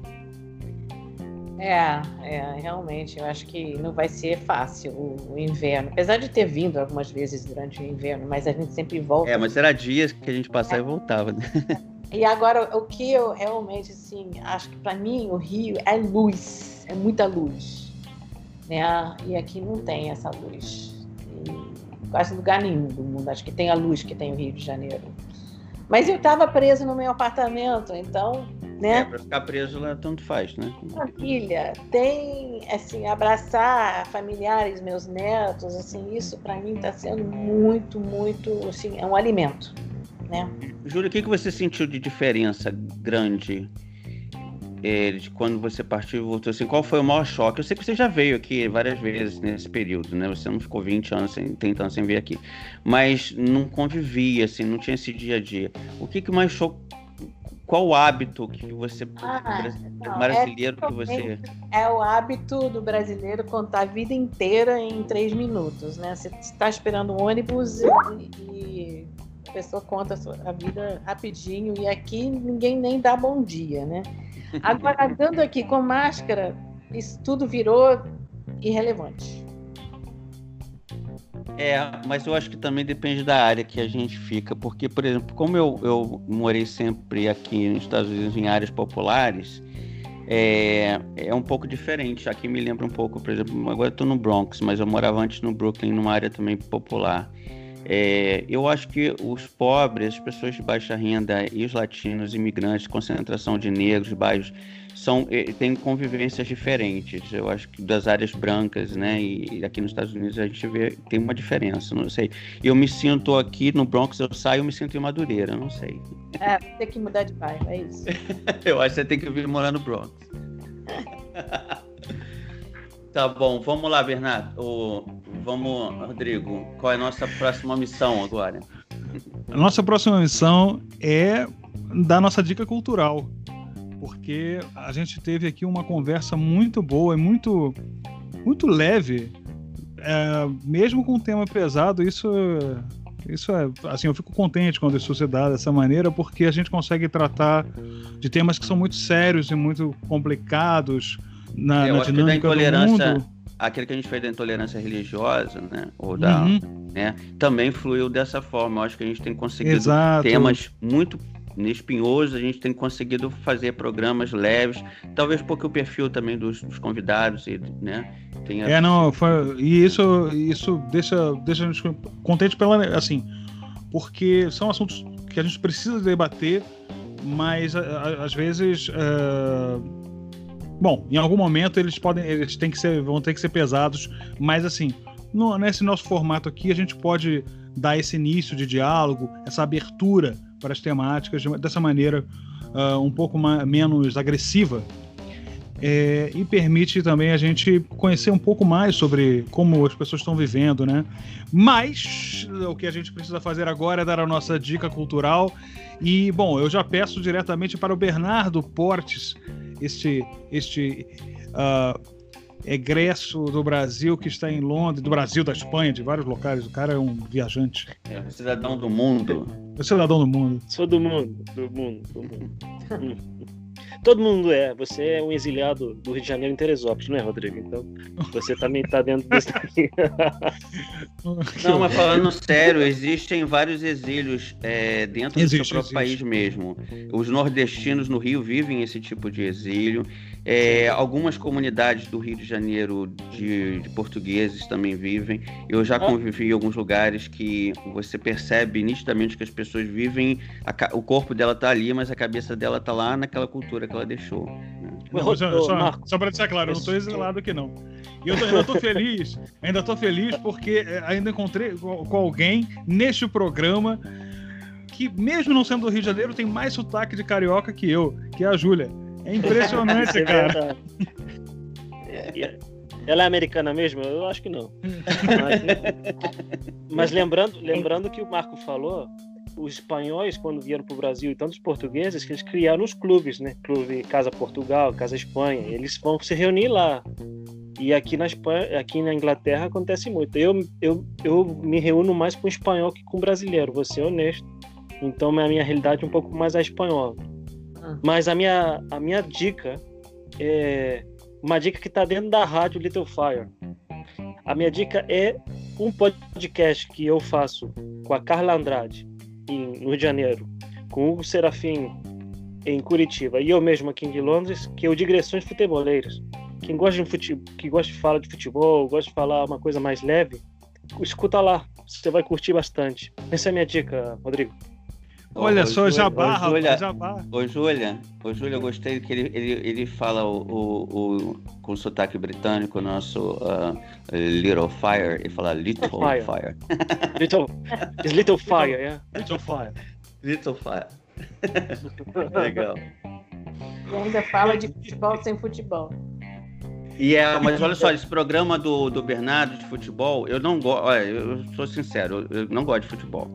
Speaker 9: É, é, realmente, eu acho que não vai ser fácil o, o, inverno. Apesar de ter vindo algumas vezes durante o inverno, mas a gente sempre volta.
Speaker 6: É, mas era dias que a gente passava é. e voltava, né?
Speaker 9: E agora, o que eu realmente, assim, acho que para mim o Rio é luz, é muita luz, né? E aqui não tem essa luz. E quase lugar nenhum do mundo, acho que tem a luz que tem o Rio de Janeiro. Mas eu estava preso no meu apartamento, então, né?
Speaker 6: É, para ficar preso lá tanto faz, né?
Speaker 9: Família, tem, assim, abraçar familiares, meus netos, assim, isso para mim está sendo muito, muito, assim, é um alimento, né?
Speaker 6: Júlia, o que, que você sentiu de diferença grande é, de quando você partiu e voltou, assim, qual foi o maior choque? Eu sei que você já veio aqui várias vezes nesse período, né? Você não ficou 20 anos, sem, 30 anos sem vir aqui, mas não convivia, assim, não tinha esse dia a dia. O que, que mais chocou? Qual o hábito que você, ah, não, brasileiro é, que você...
Speaker 9: É o hábito do brasileiro contar a vida inteira em três minutos, né? Você está esperando um ônibus e, e a pessoa conta a vida rapidinho e aqui ninguém nem dá bom dia, né? Agora, andando aqui com máscara, isso tudo virou irrelevante.
Speaker 6: É, mas eu acho que também depende da área que a gente fica, porque, por exemplo, como eu, eu morei sempre aqui nos Estados Unidos em áreas populares, é, é um pouco diferente. Aqui me lembra um pouco, por exemplo, agora eu estou no Bronx, mas eu morava antes no Brooklyn, numa área também popular. É, eu acho que os pobres, as pessoas de baixa renda e os latinos, imigrantes, concentração de negros, bairros, são, têm convivências diferentes. Eu acho que das áreas brancas, né? E aqui nos Estados Unidos a gente vê tem uma diferença, não sei. Eu me sinto aqui no Bronx, eu saio, eu me sinto em Madureira, não sei.
Speaker 9: É, tem que mudar de bairro, é isso.
Speaker 6: eu acho que você tem que vir morar no Bronx. tá bom, vamos lá, Bernardo. O, vamos, Rodrigo. Qual é a nossa próxima missão agora?
Speaker 7: A nossa próxima missão é dar nossa dica cultural. Porque a gente teve aqui uma conversa muito boa e muito, muito leve. É, mesmo com um tema pesado, isso, isso é. Assim, eu fico contente quando isso se dá dessa maneira, porque a gente consegue tratar de temas que são muito sérios e muito complicados na,
Speaker 6: eu
Speaker 7: na
Speaker 6: acho que da
Speaker 7: dinâmica do
Speaker 6: intolerância,
Speaker 7: mundo.
Speaker 6: Aquele que a gente fez da intolerância religiosa, né? Ou da,
Speaker 7: Uhum.
Speaker 6: né? Também fluiu dessa forma. Eu acho que a gente tem conseguido
Speaker 7: Exato.
Speaker 6: temas muito espinhosos, a gente tem conseguido fazer programas leves, talvez porque o perfil também dos, dos convidados, e, né? Tenha...
Speaker 7: É, não, foi, e isso, isso deixa, deixa a gente contente pela, assim, porque são assuntos que a gente precisa debater, mas a- a- às vezes, é, bom, em algum momento eles podem, eles têm que ser, vão ter que ser pesados, mas assim, no- nesse nosso formato aqui a gente pode dar esse início de diálogo, essa abertura para as temáticas de- dessa maneira ah, um pouco ma- menos agressiva é, e permite também a gente conhecer um pouco mais sobre como as pessoas estão vivendo, né? Mas o que a gente precisa fazer agora é dar a nossa dica cultural. E, bom, eu já peço diretamente para o Bernardo Portes, este, este ah, egresso do Brasil que está em Londres, do Brasil, da Espanha, de vários locais. O cara é um viajante,
Speaker 6: É, um cidadão do mundo.
Speaker 7: é um cidadão do mundo.
Speaker 8: Sou do mundo, do mundo, do mundo. Todo mundo é. Você é um exiliado do Rio de Janeiro em Teresópolis, não é, Rodrigo? Então, você também tá dentro desse.
Speaker 6: Não, mas falando sério, existem vários exílios é, dentro do
Speaker 7: Existe,
Speaker 6: seu próprio
Speaker 7: existe.
Speaker 6: país mesmo. Os nordestinos no Rio vivem esse tipo de exílio. É, algumas comunidades do Rio de Janeiro de, de portugueses também vivem. Eu já convivi em alguns lugares que você percebe nitidamente que as pessoas vivem, a o corpo dela tá ali, mas a cabeça dela tá lá naquela cultura que ela deixou. né?
Speaker 7: Não, só, só, para deixar claro, eu não estou exilado aqui não. E eu tô- ainda tô feliz, ainda tô feliz porque é, ainda encontrei com com alguém neste programa que, mesmo não sendo do Rio de Janeiro, tem mais sotaque de carioca que eu, que é a Júlia. É impressionante,
Speaker 8: é
Speaker 7: cara.
Speaker 8: Ela é americana mesmo? Eu acho que não. Mas, mas lembrando, lembrando que o Marco falou, os espanhóis, quando vieram para o Brasil, e tantos portugueses, que eles criaram os clubes, né? Clube Casa Portugal, Casa Espanha. Eles vão se reunir lá. E aqui na Espanha, aqui na Inglaterra acontece muito. Eu, eu, eu me reúno mais com espanhol que com brasileiro, vou ser honesto. Então a minha realidade é um pouco mais a espanhola. Mas a minha, a minha dica é uma dica que está dentro da rádio Little Fire. A minha dica é um podcast que eu faço com a Carla Andrade em, no Rio de Janeiro, com o Hugo Serafim em Curitiba e eu mesmo aqui em Londres, que é o Digressões Futeboleiras. Quem gosta de futebol, que gosta de falar de futebol, gosta de falar uma coisa mais leve, escuta lá, você vai curtir bastante. Essa é a minha dica, Rodrigo.
Speaker 7: Olha
Speaker 6: Ô,
Speaker 7: só, jabá,
Speaker 6: ô, Júlia,
Speaker 7: rapaz, jabá.
Speaker 6: Ô, Júlia, ô, Júlia, eu gostei que ele, ele, ele fala o, o, o- com sotaque britânico, o nosso ah, Little Fire, ele fala Little
Speaker 8: Fire.
Speaker 6: Fire.
Speaker 8: Little, it's Little Fire, yeah.
Speaker 7: Little Fire.
Speaker 6: Little Fire. Legal.
Speaker 9: E ainda fala de futebol sem futebol.
Speaker 6: E é, mas olha só, esse programa do, do Bernardo de futebol, eu não gosto, olha, eu sou sincero, eu não gosto de futebol.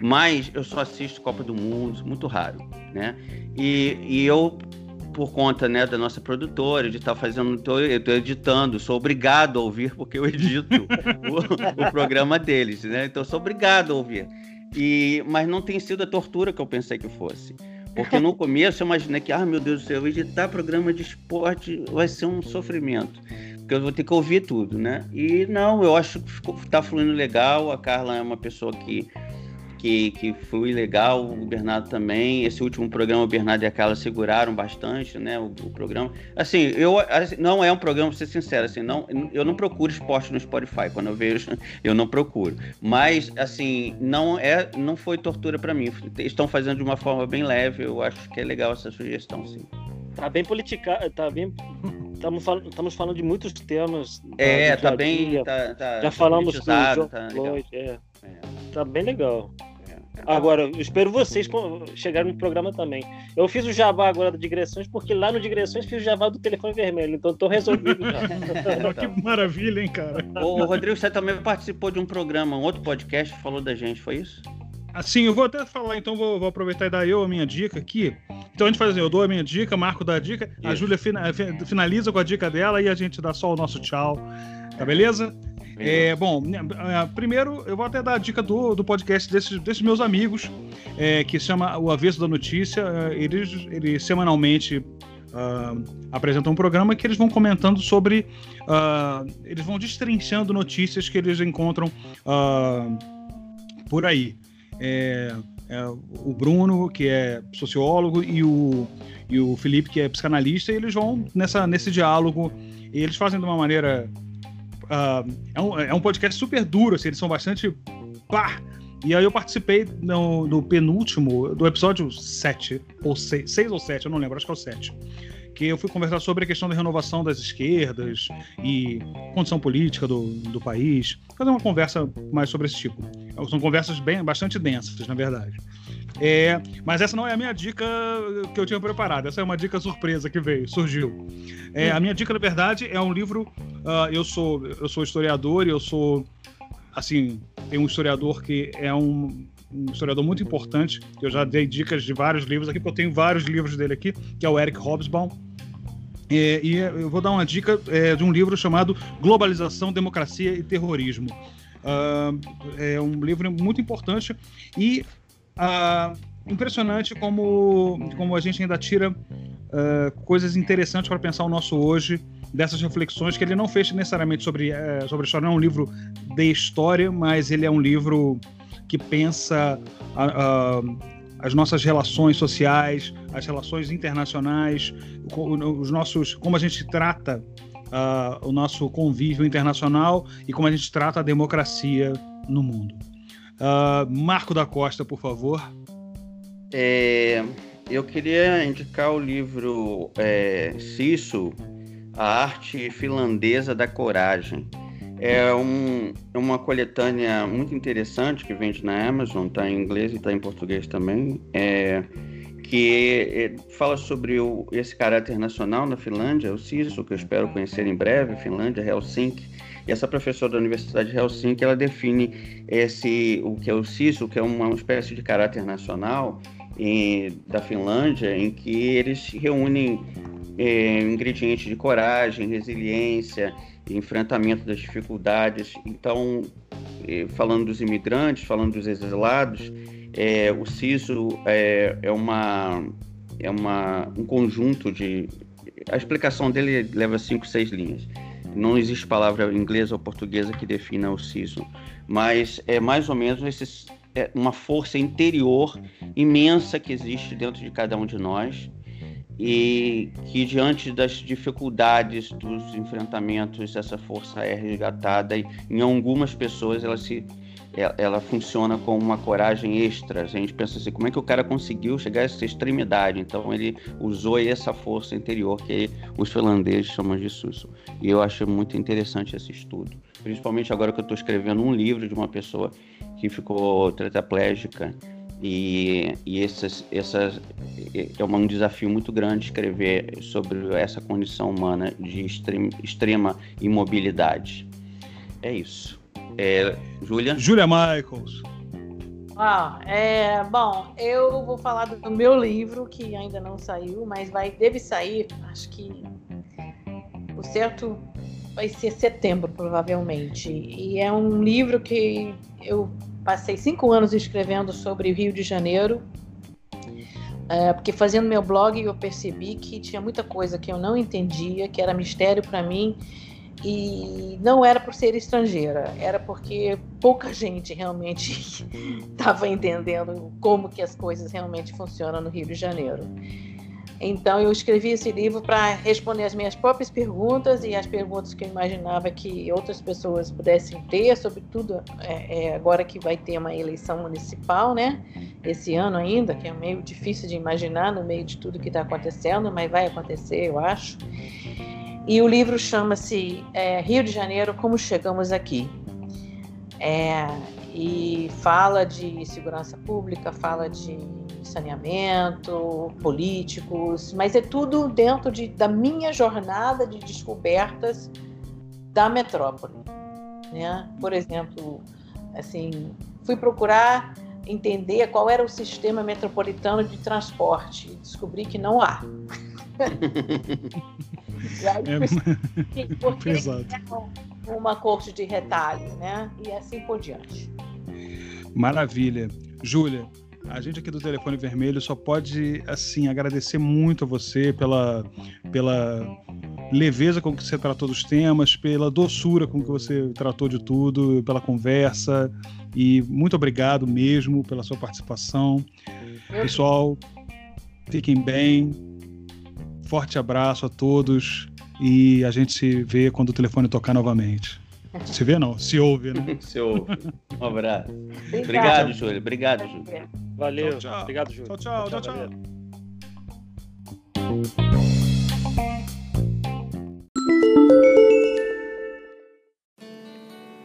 Speaker 6: Mas eu só assisto Copa do Mundo, muito raro, né? E, e eu, por conta né, da nossa produtora, de estar fazendo, tô, eu estou editando, sou obrigado a ouvir, porque eu edito o, o programa deles, né? Então eu sou obrigado a ouvir. E, mas não tem sido a tortura que eu pensei que fosse. Porque no começo eu imaginei que, ah, meu Deus do céu, editar programa de esporte vai ser um sofrimento. Porque eu vou ter que ouvir tudo, né? E não, eu acho que ficou, tá fluindo legal. A Carla é uma pessoa que que, que foi legal, o Bernardo também. Esse último programa, o Bernardo e a Carla seguraram bastante, né? O, o programa. Assim, eu assim, não é um programa, pra ser sincero, assim, não, eu não procuro esporte no Spotify. Quando eu vejo, eu não procuro. Mas, assim, não é, não foi tortura para mim. Estão fazendo de uma forma bem leve. Eu acho que é legal essa sugestão, sim.
Speaker 8: Tá bem politicado, tá bem. Estamos falando, estamos falando de muitos temas.
Speaker 6: É, tá
Speaker 8: dia a
Speaker 6: bem. Tá, tá
Speaker 8: Já falamos com o João
Speaker 6: tá.
Speaker 8: Floyd, é.
Speaker 6: É.
Speaker 8: Tá bem legal. Agora, eu espero vocês chegarem no programa também. Eu fiz o jabá agora do Digressões, porque lá no Digressões fiz o jabá do telefone vermelho, então tô resolvido já.
Speaker 7: que maravilha, hein, cara?
Speaker 6: Ô, Rodrigo, você também participou de um programa, um outro podcast, falou da gente, foi isso?
Speaker 7: Assim, eu vou até falar, então vou, vou aproveitar e dar eu a minha dica aqui. Então a gente faz assim, eu dou a minha dica, Marco dá a dica, a
Speaker 6: Isso.
Speaker 7: Júlia fina- fi- finaliza com a dica dela e a gente dá só o nosso tchau. Tá beleza? É, bom, né, ah, primeiro eu vou até dar a dica do, do podcast desses, desses meus amigos, é, que chama O Avesso da Notícia. Ah, Eles, eles semanalmente ah, apresentam um programa que eles vão comentando sobre. ah, eles vão destrinchando notícias que eles encontram ah, por aí. É, é, o Bruno, que é sociólogo, e o, e o Felipe, que é psicanalista, e eles vão nessa, nesse diálogo. E eles fazem de uma maneira. Ah, é, um, é um podcast super duro, assim, eles são bastante. Pá! E aí eu participei no, no penúltimo, do episódio 7, ou 6, 6 ou 7, eu não lembro, acho que é o 7. Que eu fui conversar sobre a questão da renovação das esquerdas e condição política do, do país. Fazer uma conversa mais sobre esse tipo. São conversas bem, bastante densas, na verdade. É, mas essa não é a minha dica que eu tinha preparado. Essa é uma dica surpresa que veio, surgiu. É, a minha dica, na verdade, é um livro. ah, eu sou eu sou historiador e eu sou assim tem um historiador que é um, um historiador muito importante. Eu já dei dicas de vários livros aqui, porque eu tenho vários livros dele aqui, que é o Eric Hobsbawm. É, e eu vou dar uma dica é, de um livro chamado Globalização, Democracia e Terrorismo. Ah, é um livro muito importante e ah, impressionante como, como a gente ainda tira ah, coisas interessantes para pensar o nosso hoje dessas reflexões que ele não fez necessariamente sobre, eh, sobre a história, não é um livro de história, mas ele é um livro que pensa ah, ah, as nossas relações sociais, as relações internacionais, os nossos, como a gente trata ah, o nosso convívio internacional e como a gente trata a democracia no mundo. Ah, Marco da Costa, por favor.
Speaker 6: É, eu queria indicar o livro é, Cisso, A Arte Finlandesa da Coragem. É um, uma coletânea muito interessante que vende na Amazon, está em inglês e está em português também, é, que é, fala sobre o, esse caráter nacional na Finlândia, o Cisso, que eu espero conhecer em breve, Finlândia, Helsinki. E essa professora da Universidade de Helsinki, ela define esse, o que é o CISO, que é uma espécie de caráter nacional, da Finlândia, em que eles reúnem eh, ingredientes de coragem, resiliência, enfrentamento das dificuldades. Então, eh, falando dos imigrantes, falando dos exilados, eh, o CISO é, é, uma, é uma, um conjunto de. A explicação dele leva cinco, seis linhas. Não existe palavra inglesa ou portuguesa que defina o CISO, mas é mais ou menos esses, é uma força interior imensa que existe dentro de cada um de nós e que diante das dificuldades dos enfrentamentos essa força é resgatada e em algumas pessoas ela se ela, ela funciona com uma coragem extra. A gente pensa assim, como é que o cara conseguiu chegar a essa extremidade? Então ele usou essa força interior que os finlandeses chamam de susso. E eu acho muito interessante esse estudo, principalmente agora que eu estou escrevendo um livro de uma pessoa que ficou tetraplégica e, e essas, essas, é um desafio muito grande escrever sobre essa condição humana de extrema imobilidade. É isso. É, Júlia?
Speaker 7: Júlia Michaels.
Speaker 9: Ah, é, bom, eu vou falar do meu livro, que ainda não saiu, mas vai, deve sair, acho que o certo vai ser setembro, provavelmente. E é um livro que eu passei cinco anos escrevendo sobre o Rio de Janeiro, É, porque fazendo meu blog eu percebi que tinha muita coisa que eu não entendia, que era mistério para mim e não era por ser estrangeira, era porque pouca gente realmente estava entendendo como que as coisas realmente funcionam no Rio de Janeiro. Então eu escrevi esse livro para responder as minhas próprias perguntas e as perguntas que eu imaginava que outras pessoas pudessem ter, sobretudo é, é, agora que vai ter uma eleição municipal, né? Esse ano ainda, que é meio difícil de imaginar no meio de tudo que está acontecendo, mas vai acontecer, eu acho. E o livro chama-se é, Rio de Janeiro, Como Chegamos Aqui. É, e fala de segurança pública, fala de saneamento, políticos, mas é tudo dentro de, da minha jornada de descobertas da metrópole. Né? Por exemplo, assim, fui procurar entender qual era o sistema metropolitano de transporte descobri que não há. E aí, é, porque é uma corte de retalho, né? E assim por diante.
Speaker 7: Maravilha. Júlia, a gente aqui do Telefone Vermelho só pode, assim, agradecer muito a você pela, pela leveza com que você tratou dos temas, pela doçura com que você tratou de tudo, pela conversa. E muito obrigado mesmo pela sua participação. Pessoal, fiquem bem. Forte abraço a todos e a gente se vê quando o telefone tocar novamente. Se vê não, se ouve, né?
Speaker 6: se ouve. Um abraço. Obrigado, Júlio. Obrigado, Júlio.
Speaker 8: Valeu.
Speaker 7: Tchau, tchau.
Speaker 8: Obrigado, Júlio.
Speaker 7: Tchau, tchau, tchau, tchau.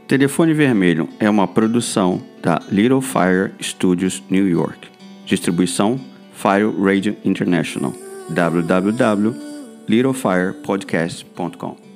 Speaker 6: Telefone Vermelho é uma produção da Little Fire Studios New York. Distribuição Fire Radio International. www.littlefirepodcast.com